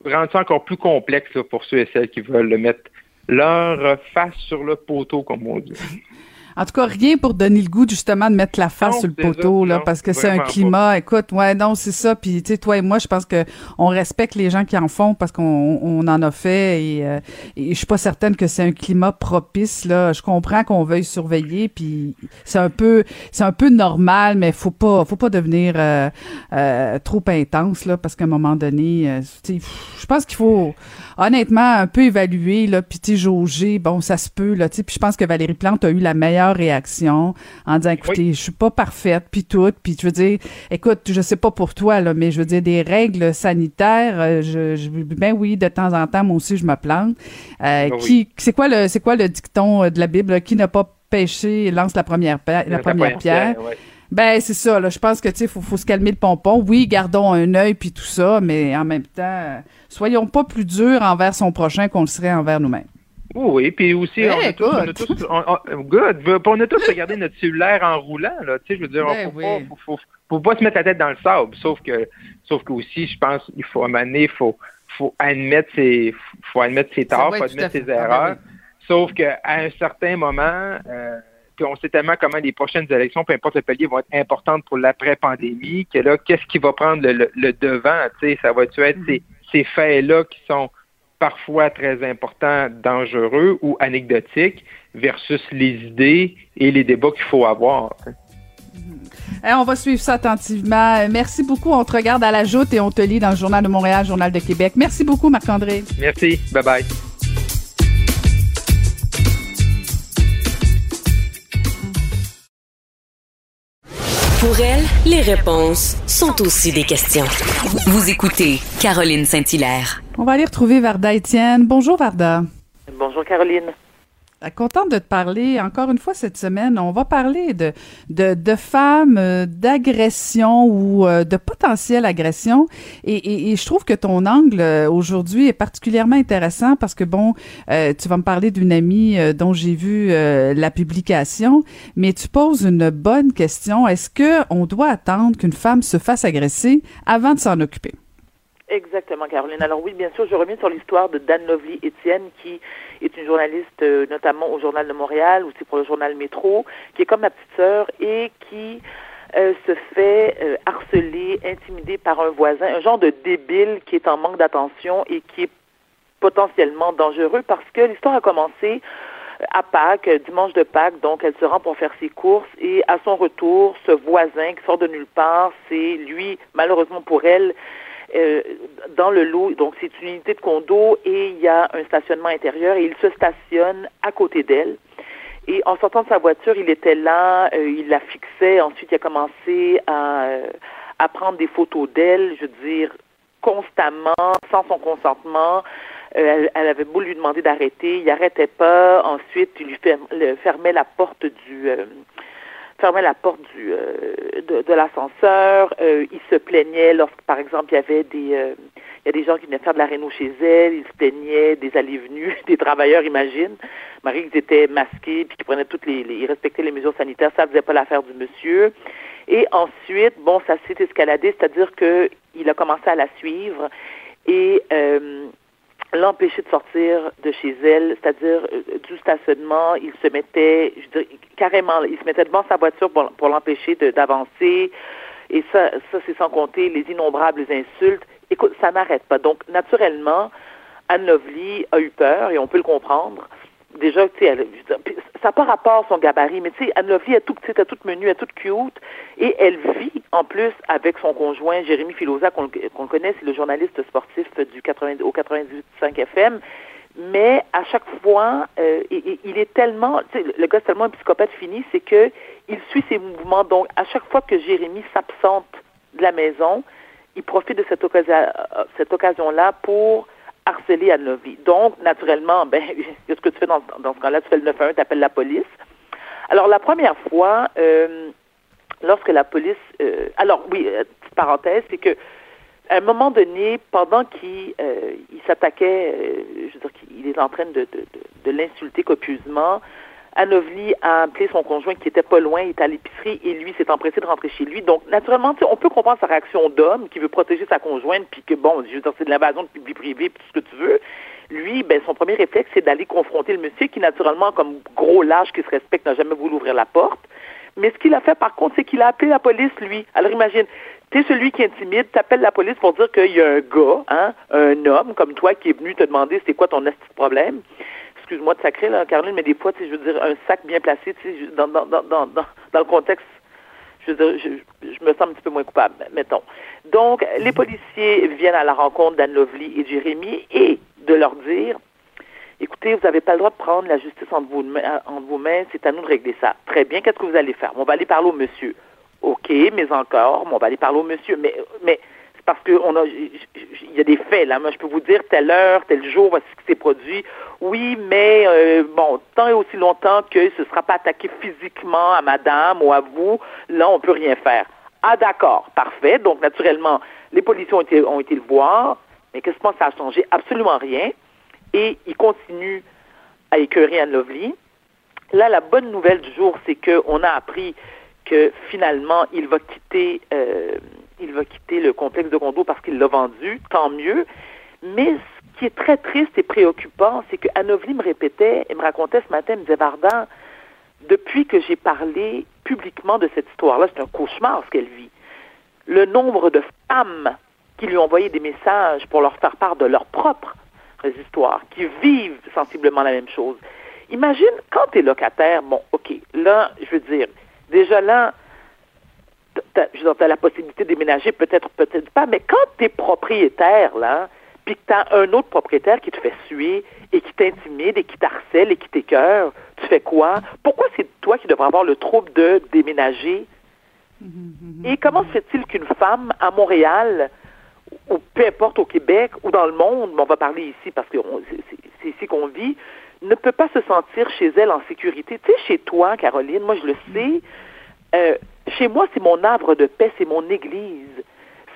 rendre ça encore plus complexe pour ceux et celles qui veulent le mettre leur face sur le poteau, comme on dit. En tout cas, rien pour donner le goût justement de mettre la face sur le poteau là, parce que c'est un climat. Écoute, ouais, non, c'est ça. Puis tu sais, toi et moi, je pense que on respecte les gens qui en font parce qu'on on en a fait et, euh, et je suis pas certaine que c'est un climat propice là. Je comprends qu'on veuille surveiller, puis c'est un peu, c'est un peu normal, mais faut pas, faut pas devenir euh, euh, trop intense là, parce qu'à un moment donné, tu sais, je pense qu'il faut honnêtement un peu évaluer là, puis tu jauger. Bon, ça se peut là, tu sais. Puis je pense que Valérie Plante a eu la meilleure réaction en disant écoutez, je suis pas parfaite puis tout, puis je veux dire écoute, je sais pas pour toi là, mais je veux dire des règles sanitaires, euh, je, ben oui, de temps en temps moi aussi je me plante. Euh, ah qui c'est quoi le c'est quoi le dicton euh, de la Bible qui n'a pas péché lance la première la, première, pierre. Ben c'est ça là, je pense que tu sais faut, faut se calmer le pompon. Oui, gardons un œil puis tout ça, mais en même temps, soyons pas plus durs envers son prochain qu'on le serait envers nous-mêmes. Oui, puis aussi, on, a tous, on, a tous, on, good. on a tous regardé notre cellulaire en roulant, là. Tu sais, je veux dire, ben faut, pas, faut, faut, pas se mettre la tête dans le sable. Sauf que, sauf que aussi, je pense, il faut amener, il faut, faut admettre ses, faut admettre ses torts, faut admettre ses ah, ben erreurs. Sauf qu'à un certain moment, euh, puis on sait tellement comment les prochaines élections, peu importe le palier, vont être importantes pour l'après-pandémie, que là, qu'est-ce qui va prendre le, le, devant, tu sais, ça va-tu être mm-hmm. ces, ces faits-là qui sont parfois très importants, dangereux ou anecdotiques versus les idées et les débats qu'il faut avoir. Eh, on va suivre ça attentivement. Merci beaucoup. On te regarde à la joute et on te lit dans le Journal de Montréal, Journal de Québec. Merci beaucoup, Marc-André. Merci. Bye bye. Pour elle, les réponses sont aussi des questions. Vous écoutez Caroline Saint-Hilaire. On va aller retrouver Varda Étienne. Bonjour Varda. Bonjour Caroline. Euh, contente de te parler encore une fois cette semaine. On va parler de de, de femmes, euh, d'agression ou euh, de potentielle agression. Et, et, et, je trouve que ton angle aujourd'hui est particulièrement intéressant parce que bon, tu vas me parler d'une amie dont j'ai vu la publication, mais tu poses une bonne question. Est-ce que on doit attendre qu'une femme se fasse agresser avant de s'en occuper? Exactement, Caroline. Alors oui, bien sûr, je reviens sur l'histoire de Dan Lovely Étienne, qui est une journaliste euh, notamment au Journal de Montréal, aussi pour le Journal Métro, qui est comme ma petite sœur et qui euh, se fait euh, harceler, intimider par un voisin, un genre de débile qui est en manque d'attention et qui est potentiellement dangereux parce que l'histoire a commencé à Pâques, dimanche de Pâques, donc elle se rend pour faire ses courses et à son retour, ce voisin qui sort de nulle part, c'est lui, malheureusement pour elle, euh, dans le lot, donc c'est une unité de condo et il y a un stationnement intérieur et il se stationne à côté d'elle. Et en sortant de sa voiture, il était là, euh, il la fixait. Ensuite, il a commencé à, euh, à prendre des photos d'elle, je veux dire, constamment, sans son consentement. Elle, avait beau lui demander d'arrêter, il n'arrêtait pas. Ensuite, il lui fermait la porte du fermait la porte du euh, de, de l'ascenseur. Euh, il se plaignait lorsque, par exemple, il y avait des euh, il y a des gens qui venaient faire de la réno chez elle. Il se plaignait des allées-venues, des travailleurs, imagine. Marie, ils étaient masqués puis qui prenaient toutes les, les, ils respectaient les mesures sanitaires. Ça faisait pas l'affaire du monsieur. Et ensuite, bon, ça s'est escaladé, c'est-à-dire que il a commencé à la suivre et euh, l'empêcher de sortir de chez elle, c'est-à-dire euh, du stationnement, il se mettait, je dirais, carrément, il se mettait devant sa voiture pour, l'empêcher d'avancer. Et ça, ça c'est sans compter les innombrables insultes. Écoute, ça n'arrête pas. Donc, naturellement, Anne Lovely a eu peur, et on peut le comprendre déjà, tu sais, ça n'a pas rapport son gabarit, mais tu sais, Anne-Lovely est toute petite, est toute menue, est toute cute, et elle vit en plus avec son conjoint Jérémy Filosa, qu'on connaît, c'est le journaliste sportif du 80, au 98.5 FM, mais à chaque fois, euh, il, est tellement, tu sais, le gars est tellement un psychopathe fini, c'est que il suit ses mouvements, donc à chaque fois que Jérémy s'absente de la maison, il profite de cette occasion, euh, cette occasion-là pour harceler Anne-Lovie. Donc, naturellement, ben, qu'est-ce que tu fais dans, dans ce cas-là? Tu fais le 911, tu appelles la police. Alors, la première fois, euh, lorsque la police... Euh, alors, oui, euh, petite parenthèse, c'est que à un moment donné, pendant qu'il il s'attaquait, je veux dire qu'il est en train de, de, de, de l'insulter copieusement, Anovli a appelé son conjoint qui était pas loin, il est à l'épicerie et lui s'est empressé de rentrer chez lui. Donc, naturellement, on peut comprendre sa réaction d'homme qui veut protéger sa conjointe, puis que, bon, je veux c'est de l'invasion de vie privée, puis tout ce que tu veux. Lui, ben, son premier réflexe, c'est d'aller confronter le monsieur qui, naturellement, comme gros lâche qui se respecte, n'a jamais voulu ouvrir la porte. Mais ce qu'il a fait, par contre, c'est qu'il a appelé la police, lui. Alors, imagine, tu es celui qui intimide, t'appelles la police pour dire qu'il y a un gars, hein, un homme comme toi qui est venu te demander c'est quoi ton de problème excuse-moi de sacrer, là, Caroline, mais des fois, je veux dire, un sac bien placé, dans, dans, dans, dans, dans le contexte, je veux dire, je, me sens un petit peu moins coupable, mettons. Donc, les policiers viennent à la rencontre d'Anne Lovely et Jérémy et de leur dire, écoutez, vous n'avez pas le droit de prendre la justice entre vos, entre vos mains, c'est à nous de régler ça. Très bien, qu'est-ce que vous allez faire? On va aller parler au monsieur. OK, mais encore, on va aller parler au monsieur. Mais, mais parce que on a, il y a des faits là. Moi, je peux vous dire telle heure, tel jour, voici ce qui s'est produit. Oui, mais euh, bon, tant et aussi longtemps que ce ne sera pas attaqué physiquement à madame ou à vous, là, on peut rien faire. Ah, d'accord, parfait. Donc, naturellement, les policiers ont été, le voir, mais qu'est-ce que ça a changé? Absolument rien. Et il continue à écœurer Anne Lovely. Là, la bonne nouvelle du jour, c'est qu'on a appris que finalement, il va quitter euh, il va quitter le complexe de condo parce qu'il l'a vendu, tant mieux. Mais ce qui est très triste et préoccupant, c'est que Anovli me répétait et me racontait ce matin, me disait Vardan, depuis que j'ai parlé publiquement de cette histoire-là, c'est un cauchemar ce qu'elle vit. Le nombre de femmes qui lui ont envoyé des messages pour leur faire part de leurs propres histoires, qui vivent sensiblement la même chose. Imagine quand tu es locataire, bon, OK, là, je veux dire, déjà là, tu as la possibilité de déménager, peut-être, peut-être pas, mais quand tu es propriétaire, là, puis que tu as un autre propriétaire qui te fait suer et qui t'intimide et qui t'harcèle et qui t'écœure, tu fais quoi? Pourquoi c'est toi qui devrais avoir le trouble de déménager? Et comment se fait-il qu'une femme à Montréal, ou peu importe au Québec ou dans le monde, mais on va parler ici parce que c'est ici qu'on vit, ne peut pas se sentir chez elle en sécurité? Tu sais, chez toi, Caroline, moi je le sais, euh, chez moi c'est mon arbre de paix, c'est mon église.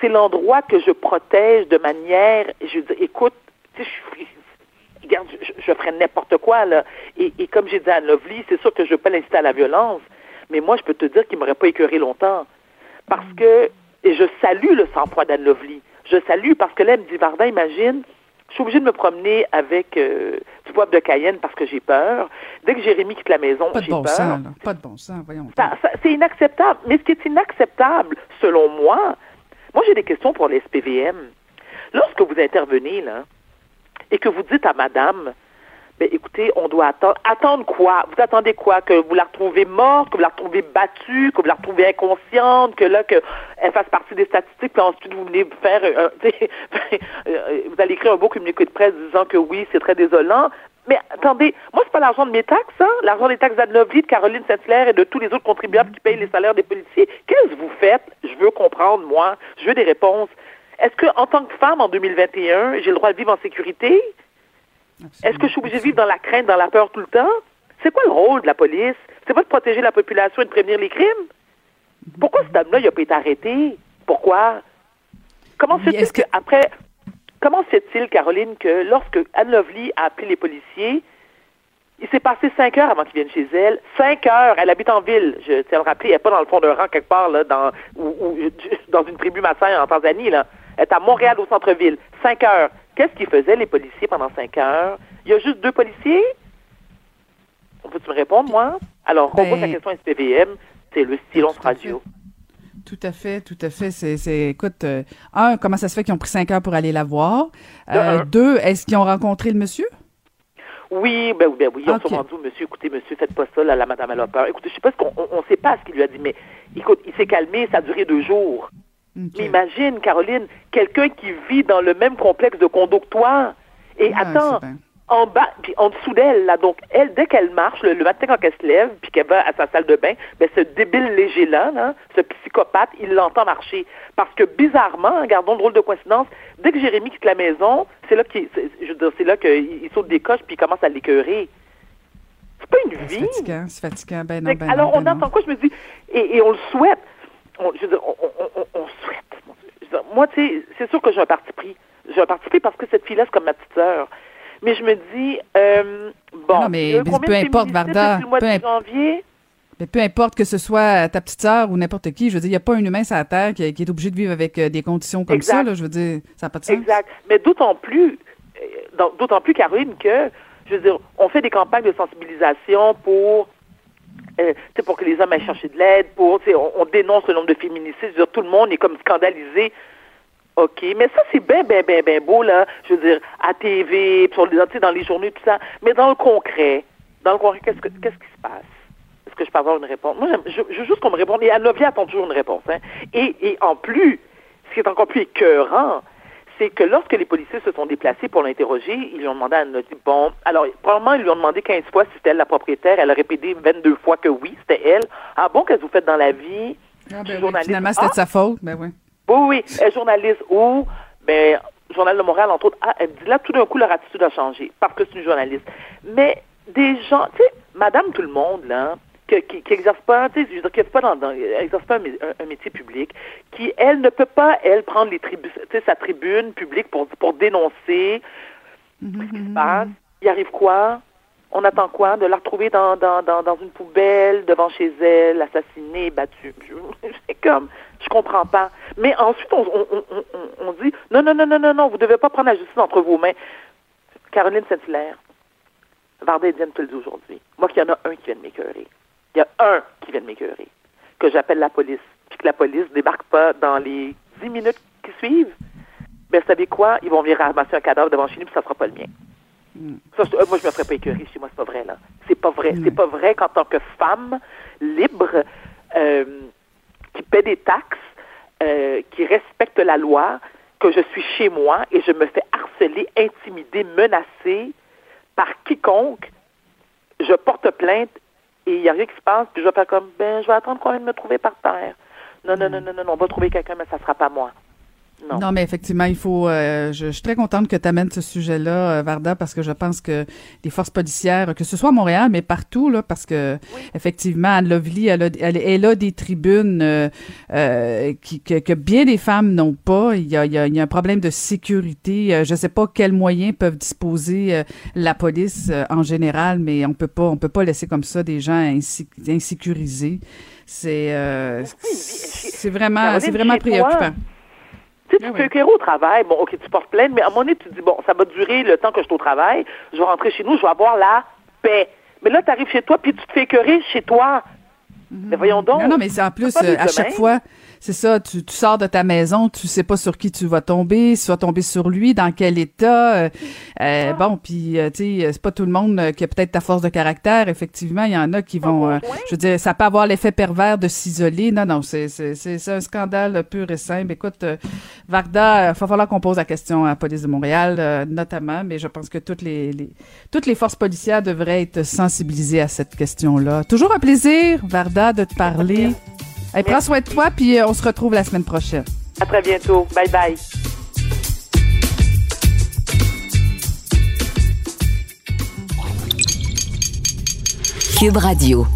C'est l'endroit que je protège de manière, je dis, écoute, tu sais, je, regarde, je, ferais n'importe quoi, là. Et, comme j'ai dit à Lovely, c'est sûr que je ne veux pas l'inciter à la violence, mais moi, je peux te dire qu'il m'aurait pas écœuré longtemps. Parce que, et je salue le sang-froid d'Anne Lovely. Je salue parce que là, elle me dit, imagine, je suis obligée de me promener avec euh, du poivre de Cayenne parce que j'ai peur. Dès que Jérémy quitte la maison, j'ai bon peur. Sens, Pas de bon sens, voyons. c'est inacceptable. Mais ce qui est inacceptable, selon moi, moi j'ai des questions pour les SPVM. Lorsque vous intervenez, là, et que vous dites à madame, ben, écoutez, on doit attendre. Attendre quoi? Vous attendez quoi? Que vous la retrouvez morte, que vous la retrouvez battue, que vous la retrouvez inconsciente, que là, qu'elle fasse partie des statistiques, puis ensuite vous venez faire, euh, euh, vous allez écrire un beau communiqué de presse disant que oui, c'est très désolant. Mais attendez, moi, c'est pas l'argent de mes taxes, hein? L'argent des taxes d'Adnovie, de Caroline Saint-Hilaire et de tous les autres contribuables qui payent les salaires des policiers. Qu'est-ce que vous faites? Je veux comprendre, moi. Je veux des réponses. Est-ce que, en tant que femme, en 2021, j'ai le droit de vivre en sécurité? Est-ce que je suis obligée de vivre dans la crainte, dans la peur tout le temps? C'est quoi le rôle de la police? C'est pas de protéger la population et de prévenir les crimes? Pourquoi cet homme-là, il n'a pas été arrêté? Pourquoi? Comment se fait-il que... après, comment se fait-il, Caroline, que lorsque Anne Lovely a appelé les policiers, il s'est passé cinq heures avant qu'ils viennent chez elle? Cinq heures. Elle habite en ville. Je tiens à le rappeler. Elle n'est pas dans le fond d'un rang quelque part, là, dans, ou, dans une tribu massin en Tanzanie, là. Est à Montréal, au centre-ville. Cinq heures. Qu'est-ce qu'ils faisaient, les policiers, pendant cinq heures? Il y a juste deux policiers? On peut-tu me répondre, moi? Alors, on pose la ben, question SPVM, c'est le silence radio. Tout à fait, tout à fait. C'est, écoute, euh, un, comment ça se fait qu'ils ont pris cinq heures pour aller la voir? Euh, deux, est-ce qu'ils ont rencontré le monsieur? Oui, ben, ben oui, ils ont sûrement dit, monsieur, écoutez, monsieur, faites pas ça, là, la madame, elle a peur. Écoutez, je sais pas ce qu'on, on, sait pas ce qu'il lui a dit, mais écoute, il s'est calmé, ça a duré deux jours. Imagine, Caroline, quelqu'un qui vit dans le même complexe de condo que toi. Et attends, en bas, puis en dessous d'elle, là, donc elle, dès qu'elle marche, le, matin quand elle se lève, puis qu'elle va à sa salle de bain, ben ce débile léger-là, là, ce psychopathe, il l'entend marcher. Parce que bizarrement, gardons le drôle de coïncidence, dès que Jérémy quitte la maison, c'est là qu'il, c'est là qu'il saute des coches puis il commence à l'écœurer. C'est pas une vie. C'est fatigant, c'est fatigant. Ben non, ben alors on entend quoi? Je me dis, et, et on le souhaite on, je veux dire, on, souhaite. moi, tu sais, c'est sûr que j'ai un parti pris. J'ai un parti pris parce que cette fille-là, c'est comme ma petite sœur. Mais je me dis, euh, bon, non, mais, peu importe, Varda, peu, janvier? mais peu importe que ce soit ta petite sœur ou n'importe qui, je veux dire, il n'y a pas un humain sur la Terre qui, est obligé de vivre avec euh, des conditions comme ça, là, je veux dire, ça n'a pas de sens. Exact. Mais d'autant plus, euh, d'autant plus, Caroline, que, je veux dire, on fait des campagnes de sensibilisation pour euh, pour que les hommes aillent chercher de l'aide, pour, on, on, dénonce le nombre de féminicides, tout le monde est comme scandalisé. OK, mais ça, c'est bien, bien, bien, bien beau, là, je veux dire, à TV, sur les, dans les journaux, tout ça. Mais dans le concret, dans le concret, qu'est-ce, que, qu'est-ce qui se passe? Est-ce que je peux avoir une réponse? Moi, je, veux juste qu'on me réponde. Et Anne attend toujours une réponse. Hein. Et, et en plus, ce qui est encore plus écœurant, c'est que lorsque les policiers se sont déplacés pour l'interroger, ils lui ont demandé à bon, alors, probablement, ils lui ont demandé 15 fois si c'était elle la propriétaire. Elle a répété 22 fois que oui, c'était elle. Ah bon, qu'est-ce que vous faites dans la vie? Ah, ben journaliste? Finalement, c'était de sa faute. Ben oui. Oui, oui. Elle est journaliste où? Ben, Journal de Montréal, entre autres. Ah, elle dit là, tout d'un coup, leur attitude a changé parce que c'est une journaliste. Mais des gens, tu sais, Madame Tout le Monde, là, qui, qui exerce pas, tu sais, je veux dire, qui pas dans, exerce pas un, métier public, qui elle ne peut pas elle prendre les tribus, sa tribune publique pour pour dénoncer ce qui se passe. Il arrive quoi? On attend quoi? De la retrouver dans dans dans, dans une poubelle devant chez elle, assassinée, battue. C'est comme, je comprends pas. Mais ensuite on on, on, on, dit non non non non non non, vous devez pas prendre la justice entre vos mains. Caroline Saint-Hilaire, Varda Etienne te le dit aujourd'hui. Moi, qu'il y en a un qui vient de m'écœurer il y a un qui vient de m'écœurer, que j'appelle la police, puis que la police débarque pas dans les dix minutes qui suivent, ben, vous savez quoi? Ils vont venir ramasser un cadavre devant chez nous, puis ça sera pas le mien. Hmm. Euh, moi, je me ferais pas écœurer chez moi, c'est pas vrai, là. C'est pas vrai. C'est pas vrai qu'en tant que femme libre, euh, qui paie des taxes, euh, qui respecte la loi, que je suis chez moi et je me fais harceler, intimider, menacer par quiconque, je porte plainte et il n'y a rien qui se passe, puis je vais faire comme, ben, je vais attendre qu'on vienne me trouver par terre. Non, non, non, non, non, on va trouver quelqu'un, mais ça ne sera pas moi. Non. mais effectivement, il faut. Euh, je, suis très contente que tu amènes ce sujet-là, euh, Varda, parce que je pense que les forces policières, que ce soit à Montréal, mais partout, là, parce que effectivement, Anne Lovely, elle a, elle, a des tribunes euh, qui, que, bien des femmes n'ont pas. Il y, a, il, y a, il y a, un problème de sécurité. je ne sais pas quels moyens peuvent disposer la police en général, mais on peut pas, on peut pas laisser comme ça des gens insécurisés. C'est, c'est vraiment, c'est vraiment préoccupant. Tu sais, tu peux au travail, bon, OK, tu portes plainte, mais à un moment donné, tu te dis, bon, ça va durer le temps que je suis au travail, je vais rentrer chez nous, je vais avoir la paix. Mais là, tu arrives chez toi, puis tu te fais écœurer chez toi. Mhm. Mais voyons donc. Non, non, mais c'est en plus, euh, à chaque fois, c'est ça, tu, tu, sors de ta maison, tu sais pas sur qui tu vas tomber, si tu vas tomber sur lui, dans quel état. Euh, euh ah. Bon, puis euh, tu sais, c'est pas tout le monde euh, qui a peut-être ta force de caractère. Effectivement, il y en a qui vont, je veux dire, ça peut avoir l'effet pervers de s'isoler. Non, non, c'est c'est un scandale pur et simple. Écoute, Varda, il va falloir qu'on pose la question à la police de Montréal, notamment, mais je pense que toutes les, les, toutes les forces policières devraient être sensibilisées à cette question-là. Toujours un plaisir, Varda, de te parler. Hey, prends soin de toi, puis euh, on se retrouve la semaine prochaine. À très bientôt. Bye bye. Cube Radio.